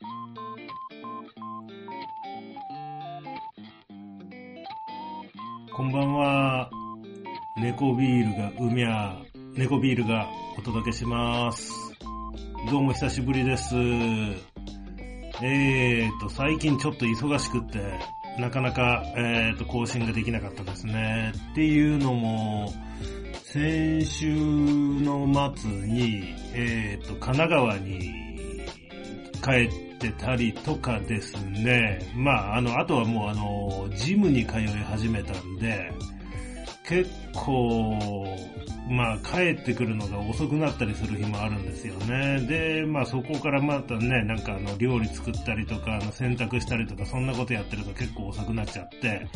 こんばんは。猫ビールがうみゃー、猫ビールがお届けします。どうも久しぶりです。えーと、最近ちょっと忙しくって、なかなか、えーと、更新ができなかったですね。っていうのも、先週の末に、えーと、神奈川に帰ってたりとかですね。まあ、あの、あとはもうあの、ジムに通い始めたんで、結構、まあ、帰ってくるのが遅くなったりする日もあるんですよね。で、まあ、そこからまたね、なんかあの、料理作ったりとか、あの、洗濯したりとか、そんなことやってると結構遅くなっちゃって、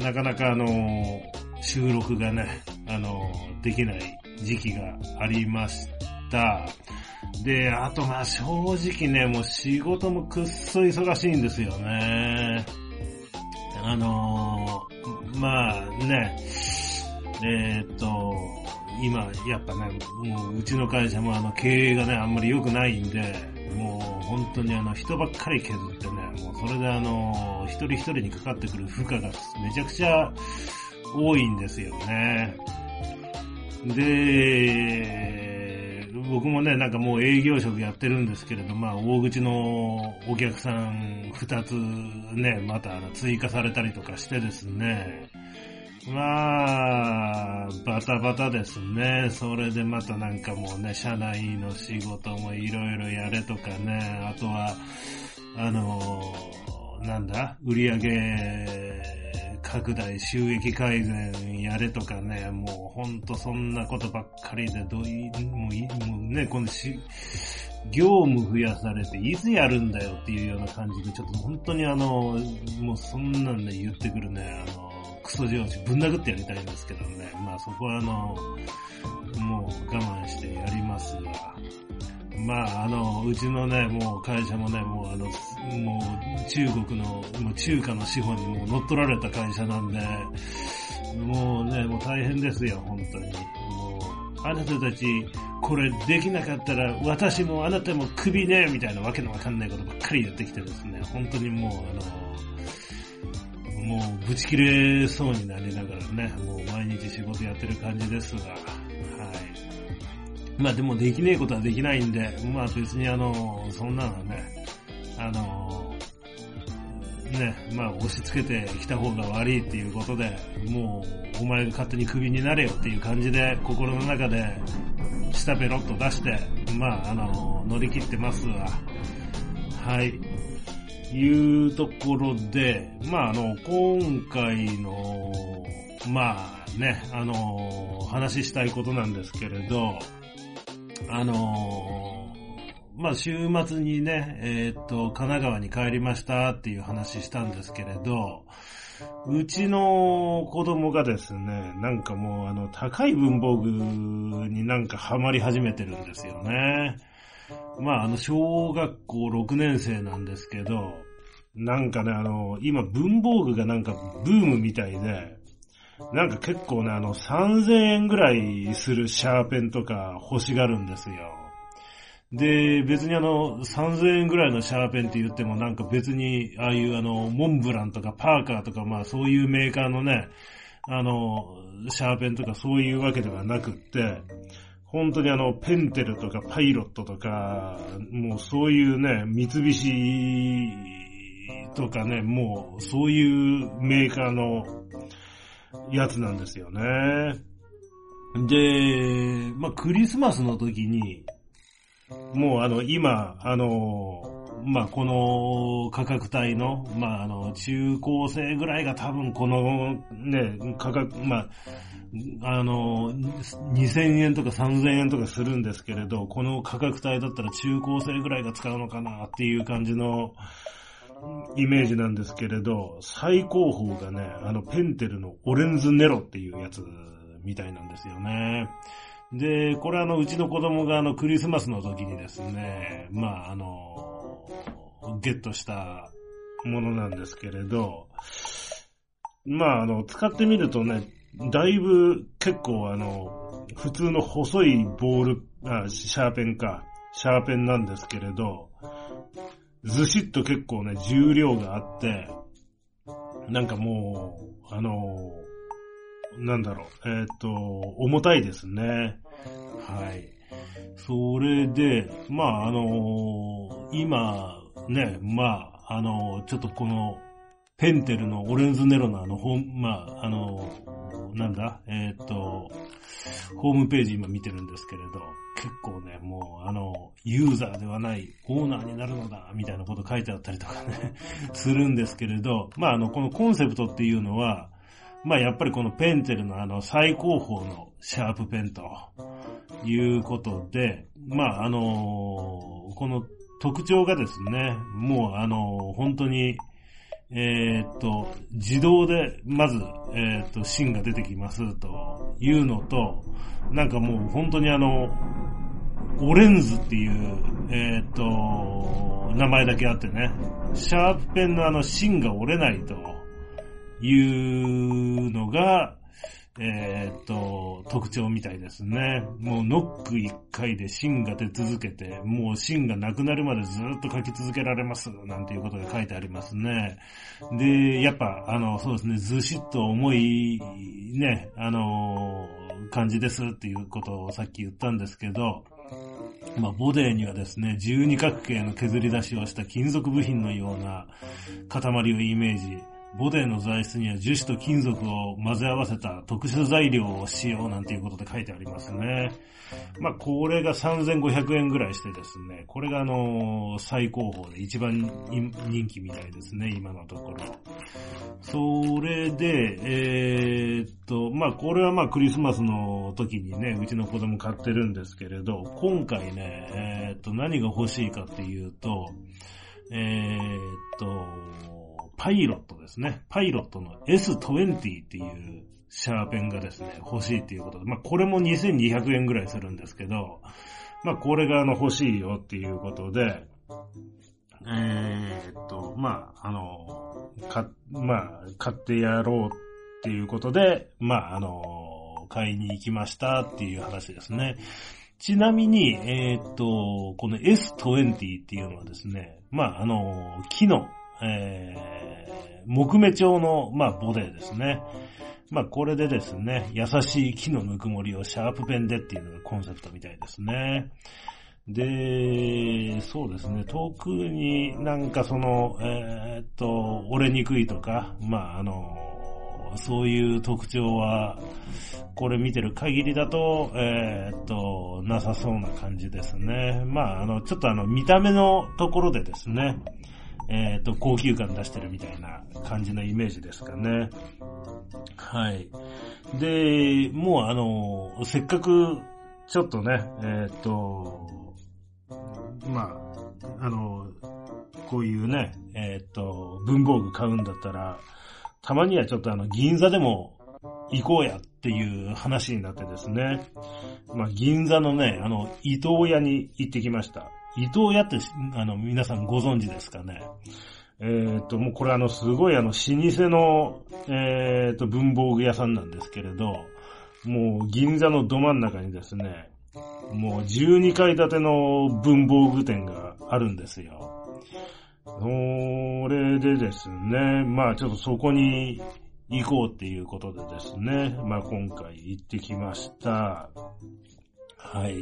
なかなかあの、収録がね、あの、できない時期がありました。で、あとまあ正直ね、もう仕事もくっそ忙しいんですよね。あのーまあね、えーっと、今、やっぱね、もううちの会社もあの経営がね、あんまり良くないんで、もう本当にあの人ばっかり削ってね、もうそれであの、一人一人にかかってくる負荷がめちゃくちゃ多いんですよね。で、僕もね、なんかもう営業職やってるんですけれど、まあ、大口のお客さん二つね、また追加されたりとかしてですね、まあ、バタバタですね。それでまたなんかもうね、社内の仕事もいろいろやれとかね、あとは、あの、なんだ、売上拡大、収益改善やれとかね、もうほんとそんなことばっかりで、どういもうい、もうね、このし、業務増やされて、いつやるんだよっていうような感じで、ちょっと本当にあの、もうそんなんで言ってくるね、あの、クソ上司ぶん殴ってやりたいんですけどね、まあそこはあの、もう我慢してやりますが、まあ、あの、うちのね、もう会社もね、もうあの、もう中国の、もう中華の資本にも乗っ取られた会社なんで、もうね、もう大変ですよ、本当に。もう、あなたたち、これできなかったら、私もあなたもクビね、みたいなわけのわかんないことばっかり言ってきてですね、本当にもう、あの、もう、ぶち切れそうになりながらね、もう毎日仕事やってる感じですが、まあでもできねえことはできないんで、まあ別にあの、そんなのはね、あの、ね、まあ押し付けてきた方が悪いっていうことで、もうお前が勝手にクビになれよっていう感じで心の中で下ペロッと出して、まああの、乗り切ってますわ。はい。いうところで、まああの、今回の、まあね、あの、話したいことなんですけれど、あのーまあ、週末にね、えーっと、神奈川に帰りましたっていう話したんですけれど、うちの子供がですね、なんかもうあの、高い文房具になんかハマり始めてるんですよね。まあ、あの、小学校6年生なんですけど、なんかね、あの、今文房具がなんかブームみたいで、なんか結構ね、あの、3000円ぐらいするシャーペンとか欲しがるんですよ。で、別にあの、3000円ぐらいのシャーペンって言ってもなんか別に、ああいうあの、モンブランとかパーカーとかまあそういうメーカーのね、あの、シャーペンとかそういうわけではなくって、本当にあの、ペンテルとかパイロットとか、もうそういうね、三菱とかね、もうそういうメーカーのやつなんですよね。で、まあ、クリスマスの時に、もうあの、今、あの、まあ、この価格帯の、まあ、あの、中高生ぐらいが多分このね、価格、まあ、あの、2000円とか3000円とかするんですけれど、この価格帯だったら中高生ぐらいが使うのかなっていう感じのイメージなんですけれど、最高峰がね、あのペンテルのオレンズネロっていうやつみたいなんですよね。で、これあの、うちの子供があの、クリスマスの時にですね、まああの、ゲットしたものなんですけれど、まああの、使ってみるとね、だいぶ結構あの、普通の細いボール、あ、シャーペンか、シャーペンなんですけれど、ずしっと結構ね、重量があって、なんかもう、あのなんだろう、えっ、と、重たいですね。はい。それで、まあ、あの今、ね、まあ、あのちょっとこの、ペンテルのオレンズネロのあの、ほん、まあ、あのなんだ、えっ、と、ホームページ今見てるんですけれど、結構ね、もうあの、ユーザーではないオーナーになるのだ、みたいなこと書いてあったりとかね、するんですけれど、まああの、このコンセプトっていうのは、まあやっぱりこのペンテルのあの最高峰のシャープペンということで、まああの、この特徴がですね、もうあの、本当に、えー、っと、自動で、まず、えー、っと、芯が出てきますというのと、なんかもう本当にあの、オレンズっていう、えー、っと、名前だけあってね、シャープペンのあの芯が折れないというのが、えー、っと、特徴みたいですね。もうノック一回で芯が出続けて、もう芯がなくなるまでずっと書き続けられます、なんていうことが書いてありますね。で、やっぱ、あの、そうですね、ずしっと重い、ね、あの、感じですっていうことをさっき言ったんですけど、まあ、ボデーにはですね、十二角形の削り出しをした金属部品のような塊をイメージ、ボデーの材質には樹脂と金属を混ぜ合わせた特殊材料を使用なんていうことで書いてありますね。まあ、これが3500円ぐらいしてですね、これがあの、最高峰で一番人気みたいですね、今のところ。それで、えー、っと、まあ、これはまあ、クリスマスの時にね、うちの子供買ってるんですけれど、今回ね、えー、っと、何が欲しいかっていうと、えー、っと、パイロットですね。パイロットの S20 っていうシャーペンがですね、欲しいっていうことで、まあこれも2200円ぐらいするんですけど、まあこれがあの欲しいよっていうことで、えー、っと、まああの、か、まあ買ってやろうっていうことで、まああの、買いに行きましたっていう話ですね。ちなみに、えー、っと、この S20 っていうのはですね、まああの、木のえー、木目調の、まあ、ボデーですね。まあ、これでですね、優しい木のぬくもりをシャープペンでっていうのがコンセプトみたいですね。で、そうですね、特になんかその、えー、っと、折れにくいとか、まあ、あの、そういう特徴は、これ見てる限りだと、えー、っと、なさそうな感じですね。まあ、あの、ちょっとあの、見た目のところでですね、えっ、ー、と、高級感出してるみたいな感じのイメージですかね。はい。で、もうあの、せっかく、ちょっとね、えっ、ー、と、まあ、あの、こういうね、えっ、ー、と、文房具買うんだったら、たまにはちょっとあの、銀座でも行こうやっていう話になってですね。まあ、銀座のね、あの、伊藤屋に行ってきました。伊藤屋って、あの、皆さんご存知ですかね？えっ、と、もうこれあの、すごいあの、老舗の、えっ、と、文房具屋さんなんですけれど、もう銀座のど真ん中にですね、もう12階建ての文房具店があるんですよ。それでですね、まあちょっとそこに行こうっていうことでですね、まあ今回行ってきました。はい。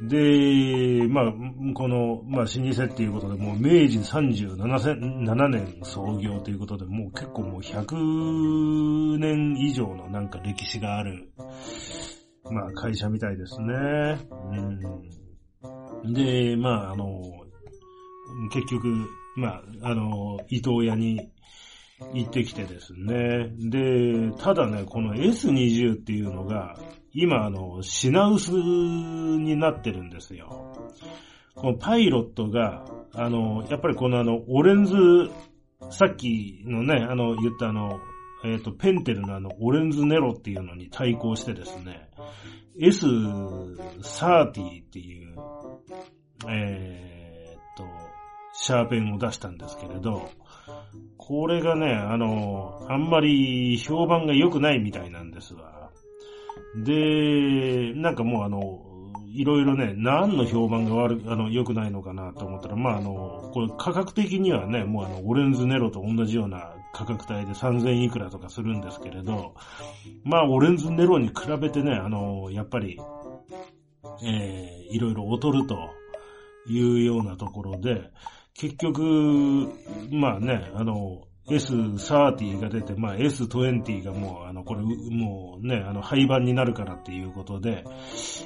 で、まあ、この、まあ、老舗っていうことで、もう明治37年創業ということで、もう結構もう100年以上のなんか歴史がある、まあ、会社みたいですね。うん。で、まあ、あの、結局、まあ、あの、伊藤屋に行ってきてですね。で、ただね、この S20 っていうのが、今、あの、品薄になってるんですよ。このパイロットが、あの、やっぱりこのあの、オレンズ、さっきのね、あの、言ったあの、えっ、ー、と、ペンテルのあの、オレンズネロっていうのに対抗してですね、S30 っていう、えっ、と、シャーペンを出したんですけれど、これがね、あの、あんまり評判が良くないみたいなんですわ。で、なんかもうあの、いろいろね、何の評判が悪あの、良くないのかなと思ったら、まあ、あの、これ価格的にはね、もうあの、オレンズネロと同じような価格帯で3000いくらとかするんですけれど、まあ、オレンズネロに比べてね、あの、やっぱり、えー、いろいろ劣るというようなところで、結局、まあね、あの、S30 が出て、まあ S20 がもう、あの、これ、もうね、あの、廃盤になるからっていうことで、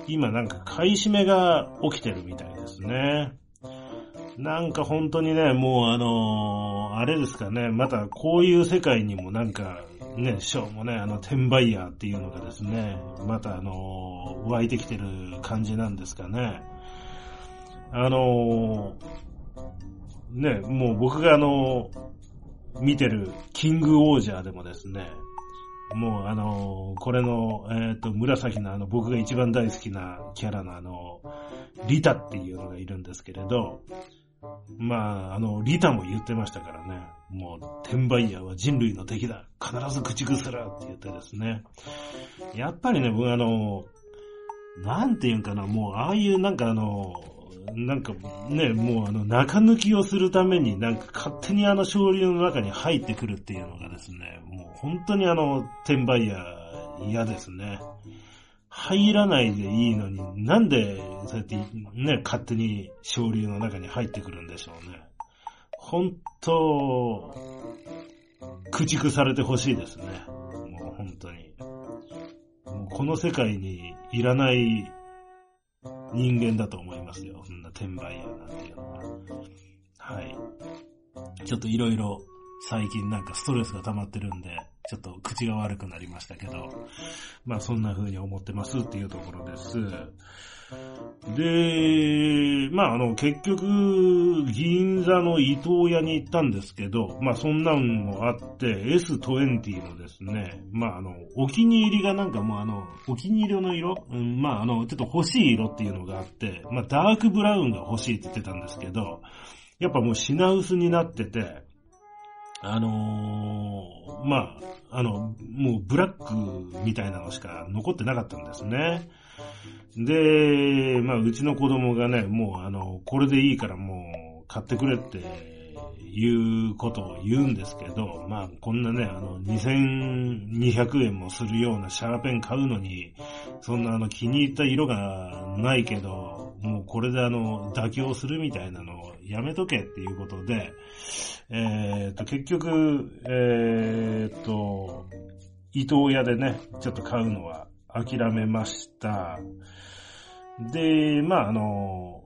今なんか買い占めが起きてるみたいですね。なんか本当にね、もうあのー、あれですかね、またこういう世界にもなんか、ね、しょうもね、あの、転売ヤーっていうのがですね、またあのー、湧いてきてる感じなんですかね。あのー、ね、もう僕があの見てるキングオージャーでもですね、もうあのこれの、えっ、ー、と、紫のあの、僕が一番大好きなキャラのあの、リタっていうのがいるんですけれど、まあ、あの、リタも言ってましたからね。もう、転売ヤーは人類の敵だ。必ず駆逐するって言ってですね。やっぱりね、僕あの、なんていうんかな、もう、ああいうなんかあの、なんかね、もうあの、中抜きをするためになんか勝手にあの昇竜の中に入ってくるっていうのがですね、もう本当にあの、転売ヤー嫌ですね。入らないでいいのに、なんで、そうやってね、勝手に昇竜の中に入ってくるんでしょうね。本当、駆逐されてほしいですね。もう本当に。もうこの世界にいらない人間だと思いますよ。そんな転売屋なんていうのは。はい。ちょっといろいろ最近なんかストレスが溜まってるんで、ちょっと口が悪くなりましたけど、まあそんな風に思ってますっていうところです。で、まああの結局、銀座の伊東屋に行ったんですけど、まあそんなんもあって、S20 のですね、まああの、お気に入りがなんかもうあの、お気に入りの色、うん、まああの、ちょっと欲しい色っていうのがあって、まあダークブラウンが欲しいって言ってたんですけど、やっぱもう品薄になってて、あのー、まあ、あの、もうブラックみたいなのしか残ってなかったんですね。で、まあ、うちの子供がね、もうあの、これでいいからもう買ってくれっていうことを言うんですけど、まあ、こんなね、あの、2200円もするようなシャーペン買うのに、そんなあの、気に入った色がないけど、もうこれであの、妥協するみたいなのをやめとけっていうことで、えっ、と、結局、えっ、と、伊藤屋でね、ちょっと買うのは諦めました。で、まあ、あの、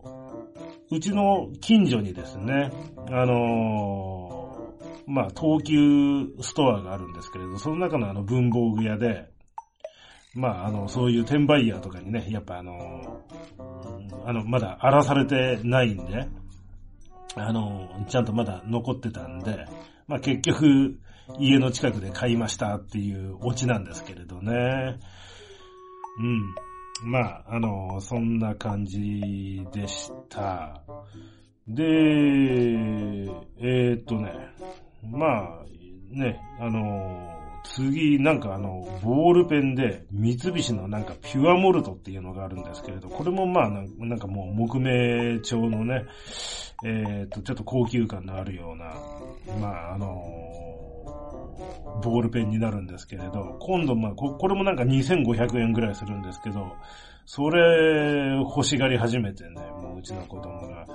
うちの近所にですね、あの、まあ、東急ストアがあるんですけれど、その中のあの文房具屋で、まあ、あの、そういう転売ヤーとかにね、やっぱあの、あの、まだ荒らされてないんで、あの、ちゃんとまだ残ってたんで、まあ結局、家の近くで買いましたっていうオチなんですけれどね。うん。まあ、あの、そんな感じでした。で、えー、っとね、まあ、ね、あの、次、なんかあの、ボールペンで、三菱のなんかピュアモルトっていうのがあるんですけれど、これもまあなんかもう木目調のね、えっ、と、ちょっと高級感のあるような、まああのボールペンになるんですけれど、今度まあこ、これもなんか2500円ぐらいするんですけど、それ欲しがり始めてね、もううちの子供が、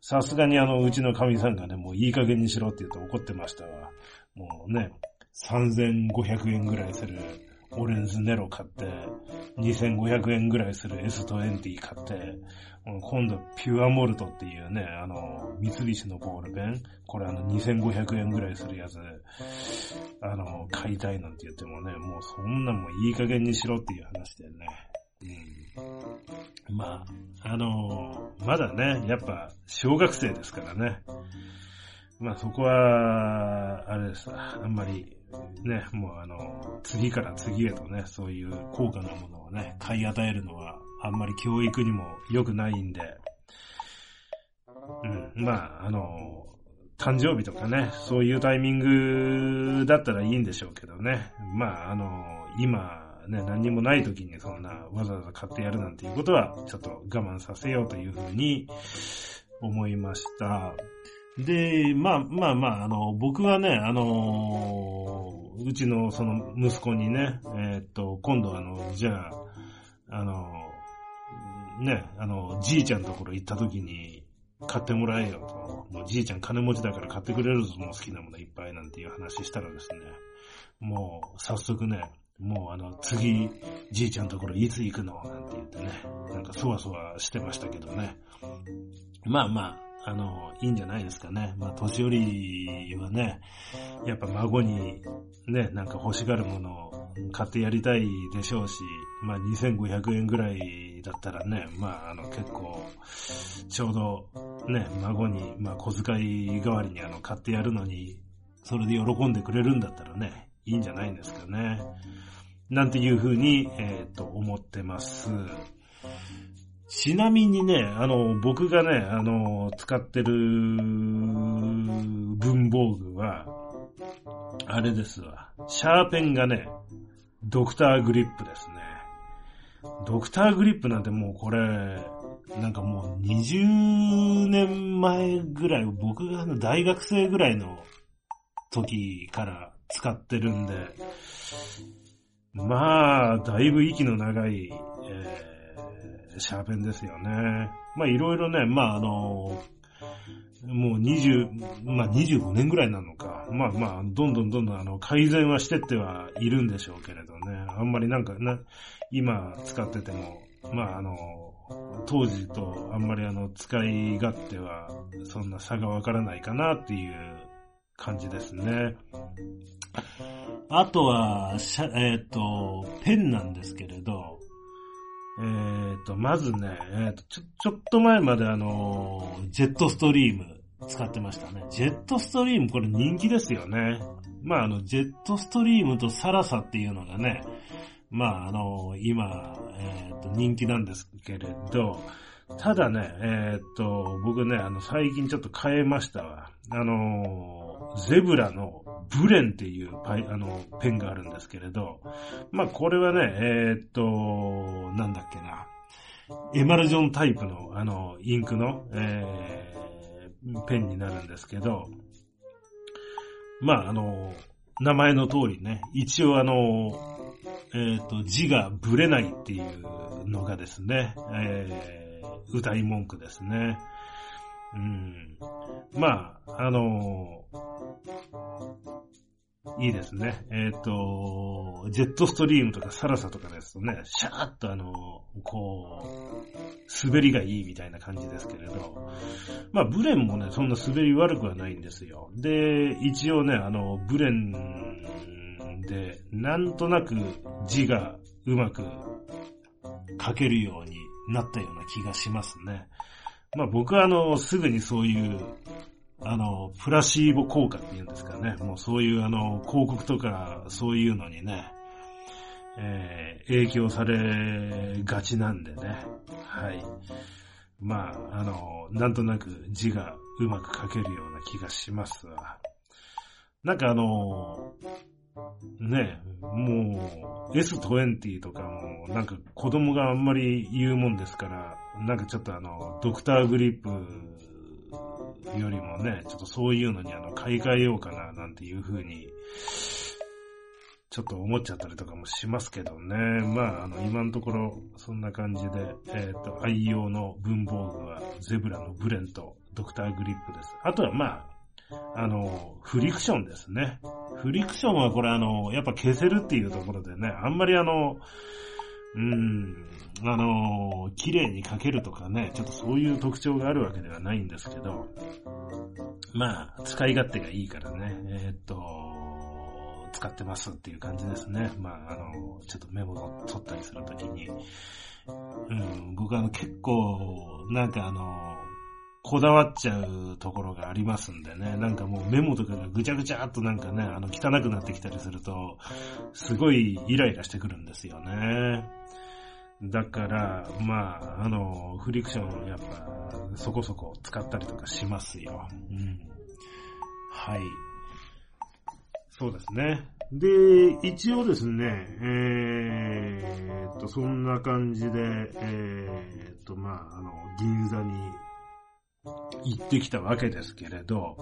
さすがにあの、うちの神さんがね、もういい加減にしろって言って怒ってましたわ。もうね、3500円ぐらいするオレンズネロ買って、2500円ぐらいする S20 買って、今度ピュアモルトっていうね、あの、三菱のボールペン、これあの2500円ぐらいするやつ、あの、買いたいなんて言ってもね、もうそんなもいい加減にしろっていう話でね。うん、まあ、あの、まだね、やっぱ小学生ですからね。まあそこは、あれです。あんまりね、もうあの、次から次へとね、そういう高価なものをね、買い与えるのは、あんまり教育にも良くないんで、うん、まあ、あの、誕生日とかね、そういうタイミングだったらいいんでしょうけどね。まあ、あの、今、ね、何にもない時にそんなわざわざ買ってやるなんていうことは、ちょっと我慢させようというふうに思いました。で、まあまあまあ、あの、僕はね、あの、うちのその息子にね、えー、っと、今度あの、じゃあ、あの、ね、あの、じいちゃんのところ行った時に、買ってもらえよと。もうじいちゃん金持ちだから買ってくれるぞ、もう好きなものいっぱいなんていう話したらですね、もう早速ね、もうあの、次、じいちゃんのところいつ行くのなんて言ってね、なんかそわそわしてましたけどね。まあまあ、あの、いいんじゃないですかね。まあ、年寄りはね、やっぱ孫にね、なんか欲しがるものを買ってやりたいでしょうし、まあ、2500円ぐらいだったらね、まあ、あの、結構、ちょうど、ね、孫に、まあ、小遣い代わりにあの、買ってやるのに、それで喜んでくれるんだったらね、いいんじゃないんですかね。なんていうふうに、えっ、と、思ってます。ちなみにね、あの、僕がね、あの、使ってる文房具は、あれですわ。シャーペンがね、ドクターグリップですね。ドクターグリップなんてもうこれ、なんかもう20年前ぐらい、僕が大学生ぐらいの時から使ってるんで、まあ、だいぶ息の長い、えー、シャーペンですよね。まあいろいろね、まああの、もう20、まあ25年ぐらいなのか。まあまあ、どんどんどんどんあの改善はしてってはいるんでしょうけれどね。あんまりなんかな、今使ってても、まああの、当時とあんまりあの使い勝手はそんな差がわからないかなっていう感じですね。あとは、えっ、ー、と、ペンなんですけれど、えっ、ー、と、まずね、え、ー、と、ちょ、ちょっと前まであの、ジェットストリーム使ってましたね。ジェットストリームこれ人気ですよね。まああの、ジェットストリームとサラサっていうのがね、まああの、今、えっ、と、人気なんですけれど、ただね、えっ、と、僕ね、あの、最近ちょっと変えましたわ。あの、ゼブラのブレンっていうパイ、あの、ペンがあるんですけれど、まあ、これはね、えー、っと、なんだっけな、エマルジョンタイプの、あの、インクの、えー、ペンになるんですけど、まあ、あの、名前の通りね、一応あの、えっ、と、字がブレないっていうのがですね、えー、歌い文句ですね。うん。まあ、あのいいですね。えっ、ー、と、ジェットストリームとかサラサとかですとね、シャーッとあの、こう、滑りがいいみたいな感じですけれど、まあ、ブレンもね、そんな滑り悪くはないんですよ。で、一応ね、あの、ブレンで、なんとなく字がうまく書けるようになったような気がしますね。まあ僕はあの、すぐにそういうあの、プラシーボ効果っていうんですかね。もうそういうあの、広告とかそういうのにね、えー、影響されがちなんでね。はい。まあ、あの、なんとなく字がうまく書けるような気がしますわ。なんかあの、ね、もう S20 とかもなんか子供があんまり言うもんですから、なんかちょっとあの、ドクターグリップよりもね、ちょっとそういうのにあの、買い替えようかな、なんていう風に、ちょっと思っちゃったりとかもしますけどね。まあ、あの、今のところ、そんな感じで、えっ、ー、と、愛用の文房具は、ゼブラのブレンと、ドクターグリップです。あとはまあ、あの、フリクションですね。フリクションはこれあの、やっぱ消せるっていうところでね、あんまりあの、うん、あの綺麗に描けるとかね、ちょっとそういう特徴があるわけではないんですけど、まあ、使い勝手がいいからね、えー、っと、使ってますっていう感じですね。まあ、あの、ちょっとメモを取ったりするときに、うん、僕は結構、なんかあの、こだわっちゃうところがありますんでね。なんかもうメモとかがぐちゃぐちゃっとなんかね、あの汚くなってきたりすると、すごいイライラしてくるんですよね。だから、まあ、あの、フリクションやっぱそこそこ使ったりとかしますよ。うん。はい。そうですね。で、一応ですね、えー、っと、そんな感じで、えー、っと、まあ、あの、銀座に行ってきたわけですけれど、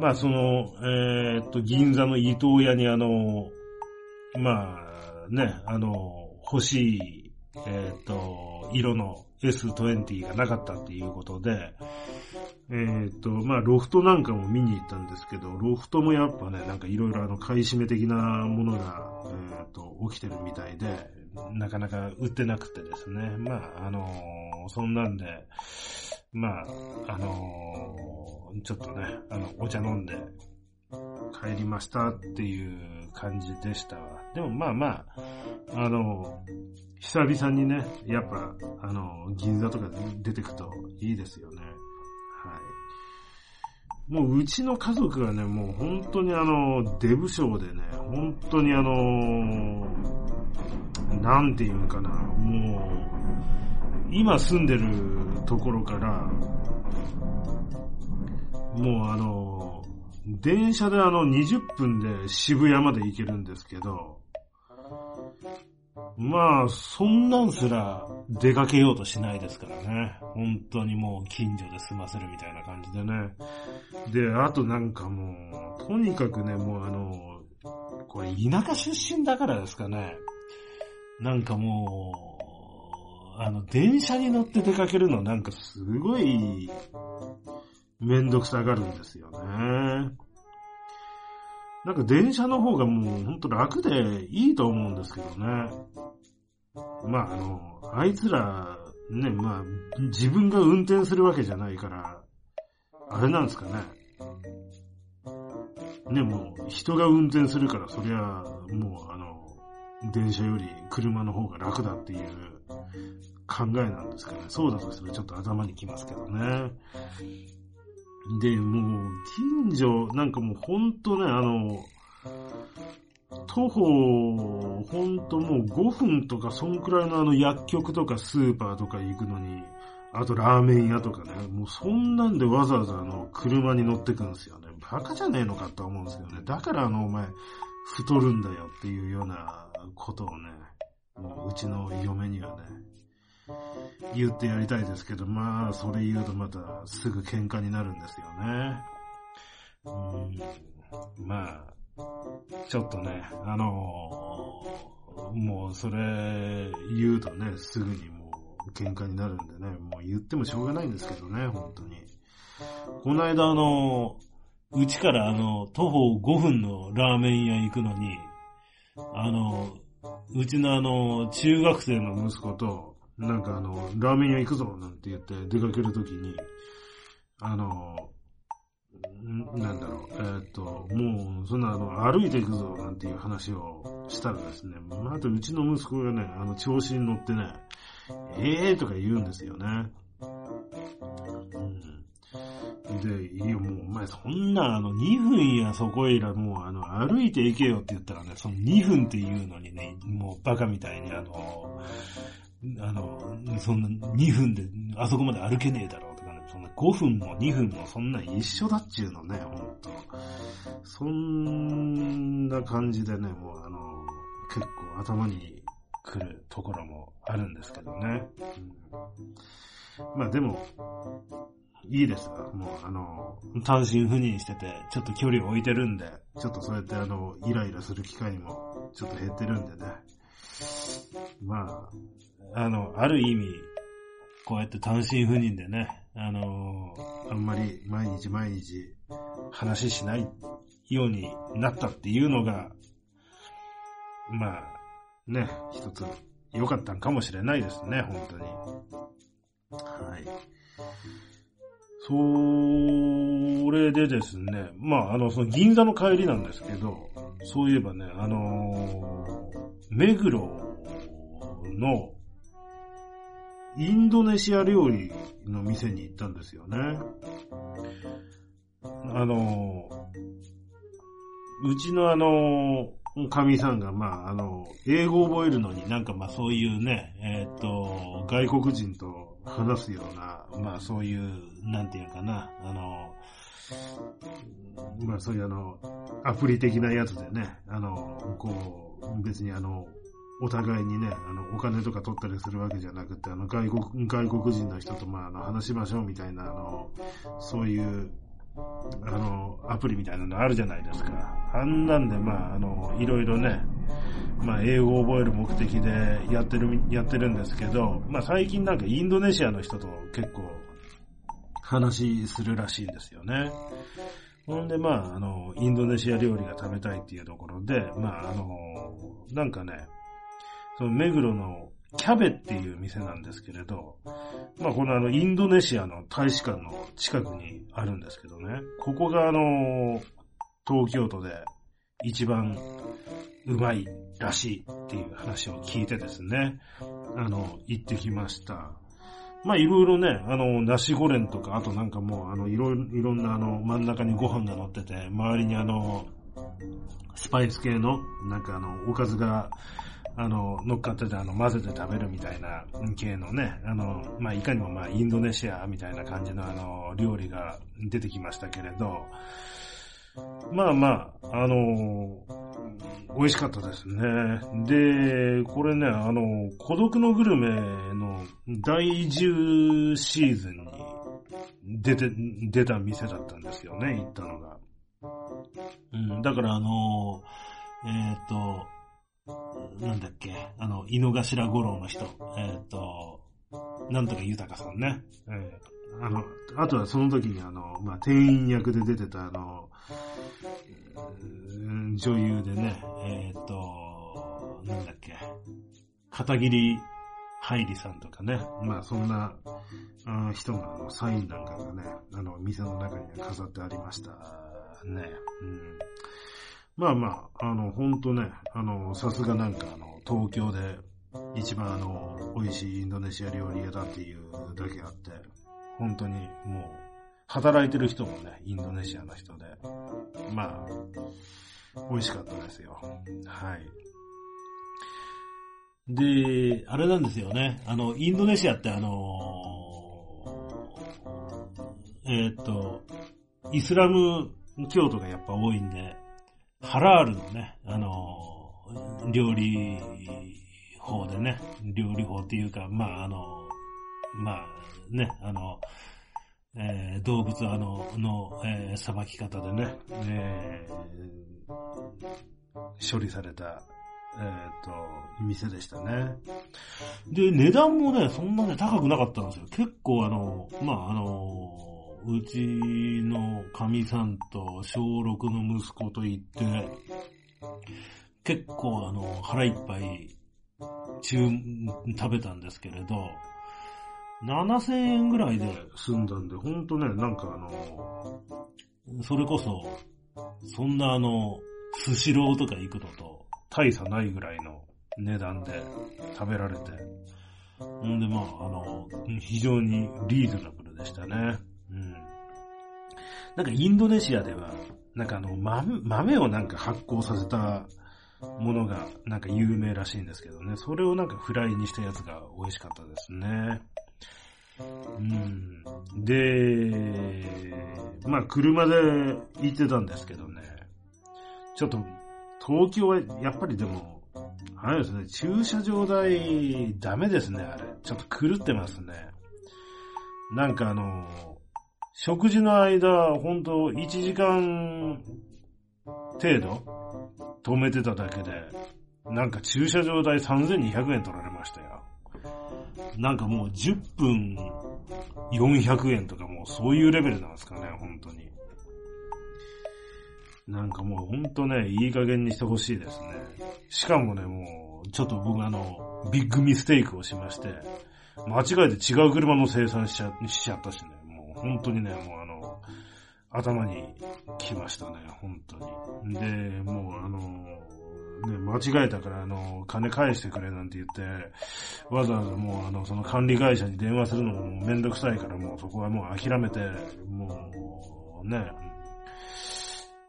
まあ、その、えー、っと、銀座の伊東屋にあの、まあ、ね、あの、欲しい、えっと、色の S20 がなかったっていうことで、えっ、と、まあ、ロフトなんかも見に行ったんですけど、ロフトもやっぱね、なんかいろいろあの、買い占め的なものが、えっ、と、起きてるみたいで、なかなか売ってなくてですね。まあ、あの、そんなんで、まあ、あのちょっとね、あの、お茶飲んで、帰りましたっていう感じでしたわ。でもまあまあ、あの、久々にね、やっぱ、あの、銀座とか出てくといいですよね。はい。もううちの家族がね、もう本当にあの、デブ症でね、本当にあの、なんていうのかな、もう、今住んでるところから、もうあの、電車であの20分で渋谷まで行けるんですけど、まあ、そんなんすら出かけようとしないですからね。本当にもう近所で済ませるみたいな感じでね。で、あとなんかもう、とにかくね、もうあの、これ田舎出身だからですかね。なんかもう、あの、電車に乗って出かけるのなんかすごい、めんどくさがるんですよね。なんか電車の方がもうほんと楽でいいと思うんですけどね。まああの、あいつら、ね、まあ、自分が運転するわけじゃないから、あれなんですかね。ね、もう人が運転するから、そりゃ、もうあの、電車より車の方が楽だっていう考えなんですかね。そうだとしたらちょっと頭にきますけどね。で、もう、近所、なんかもうほんとね、あの、徒歩、ほんともう5分とか、そんくらいのあの薬局とかスーパーとか行くのに、あとラーメン屋とかね、もうそんなんでわざわざあの、車に乗ってくんですよね。バカじゃねえのかと思うんですけどね。だからあの、お前、太るんだよっていうようなことをね、もううちの嫁にはね、言ってやりたいですけど、まあ、それ言うとまたすぐ喧嘩になるんですよね。うん、まあ、ちょっとね、あのー、もうそれ言うとね、すぐにもう喧嘩になるんでね、もう言ってもしょうがないんですけどね、本当に。この間あの、うちからあの、徒歩5分のラーメン屋行くのに、あの、うちのあの、中学生の息子と、なんかあの、ラーメン屋行くぞなんて言って出かけるときに、あの、なんだろう、え、っと、もう、そんなあの、歩いていくぞなんていう話をしたらですね、またうちの息子がね、あの、調子に乗ってね、ええー、とか言うんですよね。で、いやもうお前そんなあの2分やそこいらもうあの歩いて行けよって言ったらね、その2分っていうのにね、もうバカみたいにあの、あの、そんな2分であそこまで歩けねえだろうとかね、そんな5分も2分もそんな一緒だっちゅうのね、ほんと。そんな感じでね、もうあの、結構頭に来るところもあるんですけどね。うん、まあでも、いいですわ。もう、あの、単身赴任してて、ちょっと距離を置いてるんで、ちょっとそうやってあの、イライラする機会もちょっと減ってるんでね。まあ、あの、ある意味、こうやって単身赴任でね、あのあんまり毎日毎日話しないようになったっていうのが、まあ、ね、一つ良かったんかもしれないですね、本当に。はい。それでですね、まあ、あの、その銀座の帰りなんですけど、そういえばね、あのー、目黒のインドネシア料理の店に行ったんですよね。あのー、うちのあのー、神さんが、まあ、あの、英語を覚えるのになんかまあそういうね、えっ、と、外国人と話すような、まあそういう、なんていうかな、あの、まあそういうあの、アプリ的なやつでね、あの、こう、別にあの、お互いにね、あの、お金とか取ったりするわけじゃなくて、あの、外国、外国人の人と、まあ、あの、話しましょうみたいな、あの、そういう、あの、アプリみたいなのあるじゃないですか。あんなんで、まあ、あの、いろいろね、まあ、英語を覚える目的でやってる、やってるんですけど、まあ、最近なんかインドネシアの人と結構話するらしいんですよね。ほんで、まあ、あの、インドネシア料理が食べたいっていうところで、まあ、あの、なんかね、その目黒のキャベっていう店なんですけれど、まあこのあのインドネシアの大使館の近くにあるんですけどね、ここがあの、東京都で一番うまいらしいっていう話を聞いてですね、あの、行ってきました。まあいろいろね、あの、ナシゴレンとか、あとなんかもう、あの、いろいろ、んなあの、真ん中にご飯が乗ってて、周りにあの、スパイス系の、なんかあの、おかずが、あの、乗っかってて、あの、混ぜて食べるみたいな系のね、あの、まあ、いかにもまあ、インドネシアみたいな感じのあの、料理が出てきましたけれど、まあまあ、あの、美味しかったですね。で、これね、あの、孤独のグルメの第10シーズンに出て、出た店だったんですよね、行ったのが。うん、だからあの、えっ、ー、と、なんだっけ、あの、井の頭五郎の人、えっ、ー、と、なんとか豊さんね。え、あの、あとはその時にあの、まあ、店員役で出てたあの、女優でね、えっ、と、なんだっけ、片桐はいりさんとかね、まあそんな人があのサインなんかがね、あの店の中に飾ってありましたね。うんまあまあ、あの、ほんとね、あの、さすがなんかあの、東京で一番あの、美味しいインドネシア料理屋だっていうだけあって、本当にもう、働いてる人もね、インドネシアの人で、まあ、美味しかったですよ。はい。で、あれなんですよね。あの、インドネシアってあのえー、っと、イスラム教徒がやっぱ多いんで、ハラールのね、あの、料理法でね、料理法っていうか、まあ、あの、まあ、ね、あの、えー、動物あの、の、えー、さばき方でね、えー、処理された、えっ、と、店でしたね。で、値段もね、そんなね、高くなかったんですよ。結構あの、まあ、あの、うちの神さんと小6の息子と行って、結構あの、腹いっぱい、中、食べたんですけれど、7000円ぐらいで済んだんで、ほんとね、なんかあの、それこそ、そんなあの、スシローとか行くのと大差ないぐらいの値段で食べられて、んでまあ、あの、非常にリーズナブルでしたね。うん。なんかインドネシアでは、なんかあの、豆、豆をなんか発酵させたものがなんか有名らしいんですけどね。それをなんかフライにしたやつが美味しかったですね。うん。で、まあ車で行ってたんですけどね。ちょっと、東京はやっぱりでも、あれですね、駐車場代ダメですね、あれ。ちょっと狂ってますね。なんかあの、食事の間、ほんと1時間程度止めてただけで、なんか駐車場代3200円取られました。なんかもう10分400円とかもうそういうレベルなんですかね、本当に。なんかもうほんとね、いい加減にしてほしいですね。しかもね、もう、ちょっと僕あの、ビッグミステイクをしまして、間違えて違う車の生産しちゃしちゃったしね。もう本当にね、もうあの、頭に来ましたね、本当に。で、もうあの、ね、間違えたから、あの、金返してくれなんて言って、わざわざもう、あの、その管理会社に電話するのももうめんどくさいから、もうそこはもう諦めて、もう、ね、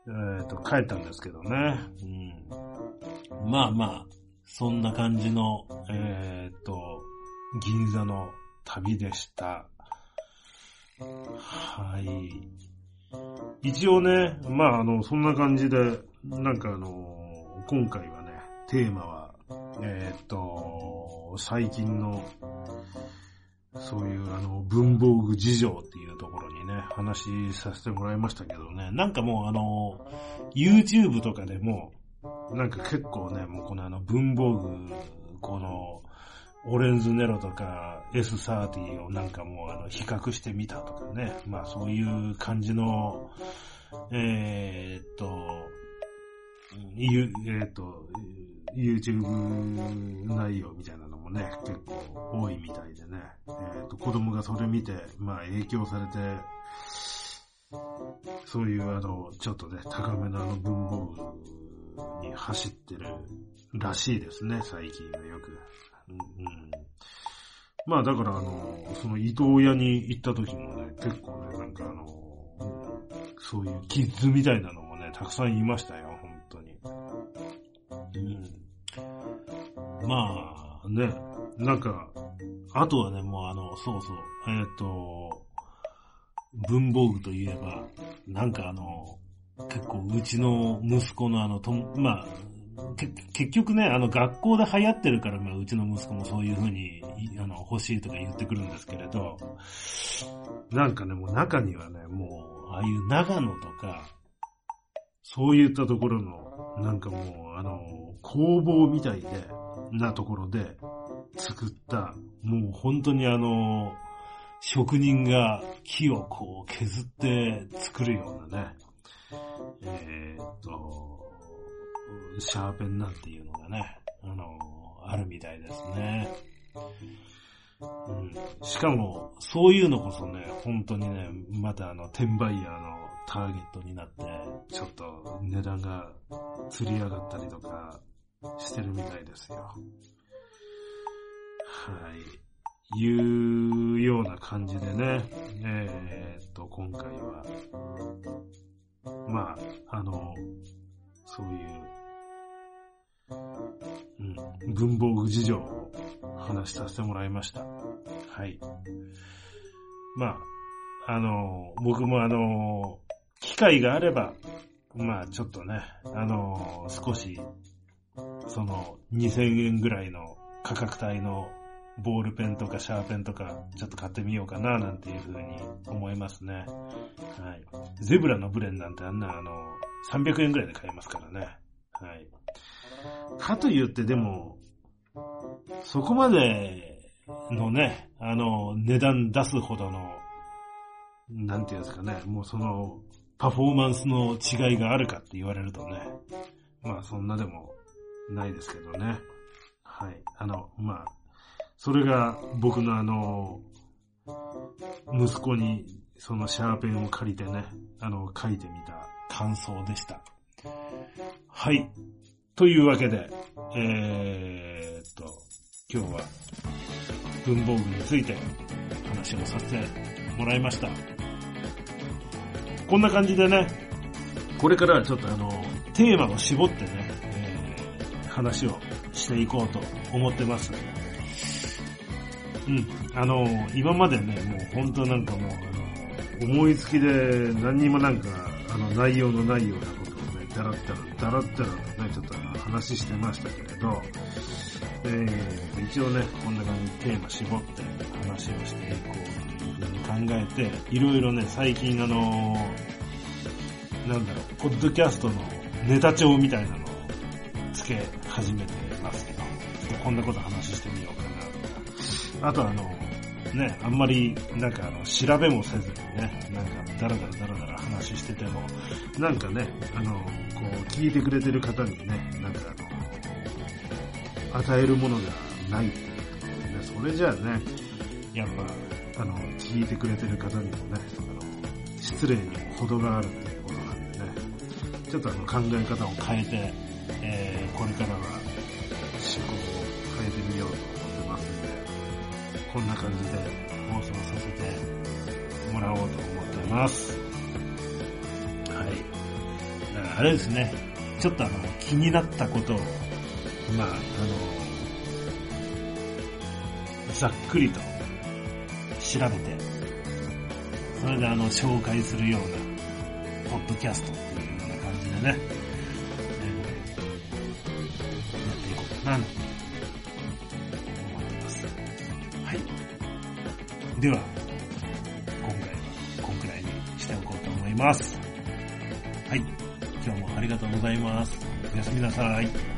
えっ、ー、と、帰ったんですけどね。うん。まあまあ、そんな感じの、えっ、ー、と、銀座の旅でした。はい。一応ね、まあ、あの、そんな感じで、なんかあの、今回はね、テーマは、えー、っと、最近の、そういうあの、文房具事情っていうところにね、話させてもらいましたけどね、なんかもうあの、YouTube とかでも、なんか結構ね、もうこのあの文房具、この、オレンズネロとか S30 をなんかもうあの比較してみたとかね。まあそういう感じの、えー、っと、ゆ、えー、っと、YouTube 内容みたいなのもね、結構多いみたいでね。えー、っと、子供がそれ見て、まあ影響されて、そういうあの、ちょっとね、高めのあの文房具に走ってるらしいですね、最近はよく。うん、まあだからあの、その伊藤屋に行った時もね、結構ね、なんかあの、そういうキッズみたいなのもね、たくさんいましたよ、まあね、なんか、あとはね、もうあの、そうそう、えっ、ー、と、文房具といえば、なんかあの、結構うちの息子のあの、とまあ、結局ね、あの学校で流行ってるから、まあうちの息子もそういう風に、あの、欲しいとか言ってくるんですけれど、なんかね、もう中にはね、もう、ああいう長野とか、そういったところの、なんかもう、あの、工房みたいで、なところで作った、もう本当にあの、職人が木をこう削って作るようなね、え、っと、シャーペンなんていうのがね、あの、あるみたいですね。うん、しかも、そういうのこそね、本当にね、またあの、転売ヤーのターゲットになって、ちょっと値段が釣り上がったりとかしてるみたいですよ。はい。いうような感じでね、えー、っと、今回は、まあ、あの、そういううん、文房具事情を話させてもらいました。はい。まあ、あの、僕もあの、機会があれば、まあちょっとね、あの、少し、その2000円ぐらいの価格帯のボールペンとかシャーペンとかちょっと買ってみようかななんていうふうに思いますね。はい。ゼブラのブレンなんてあんなあの、300円ぐらいで買えますからね。はい。かと言ってでも、そこまでのね、あの、値段出すほどの、なんていうんですかね、もうその、パフォーマンスの違いがあるかって言われるとね、まあそんなでもないですけどね。はい。あの、まあ、それが僕のあの、息子にそのシャーペンを借りてね、あの、書いてみた感想でした。はい。というわけで、えー、っと、今日は文房具について話をさせてもらいました。こんな感じでね、これからはちょっとあの、テーマを絞ってね、話をしていこうと思ってます。うん。あの、今までね、もう本当なんかもう、あの、思いつきで何にもなんか、あの、内容のないようなことをね、だらったら、だらったらね、ちょっと話してましたけれど、えー、一応ね、こんな感じでテーマ絞って話をしていこうというふうに考えて、いろいろね、最近あのなんだろう、ポッドキャストのネタ帳みたいなのつけ始めてますけど、ちょっとこんなこと話してみようかな。あとあの、ね、あんまり、なんかあの、調べもせずにね、なんか、だらだらだらだら話してても、なんかね、あの、こう、聞いてくれてる方にね、なんかあの、与えるものがないっていうね、それじゃあね、やっぱ、あの、聞いてくれてる方にもね、あの、失礼にも程があるっていうことなんでね、ちょっとあの、考え方を変えて、えー、これからは、思考を変えてみようと思ってますんで、こんな感じで放送させてもらおうと思ってます。はい。だからあれですね、ちょっとあの、気になったことを、まあ、あの、ざっくりと調べて、それであの、紹介するようなポッドキャストっていうような感じでね、では、今回はこんくらいにしておこうと思います。はい。今日もありがとうございます。おやすみなさい。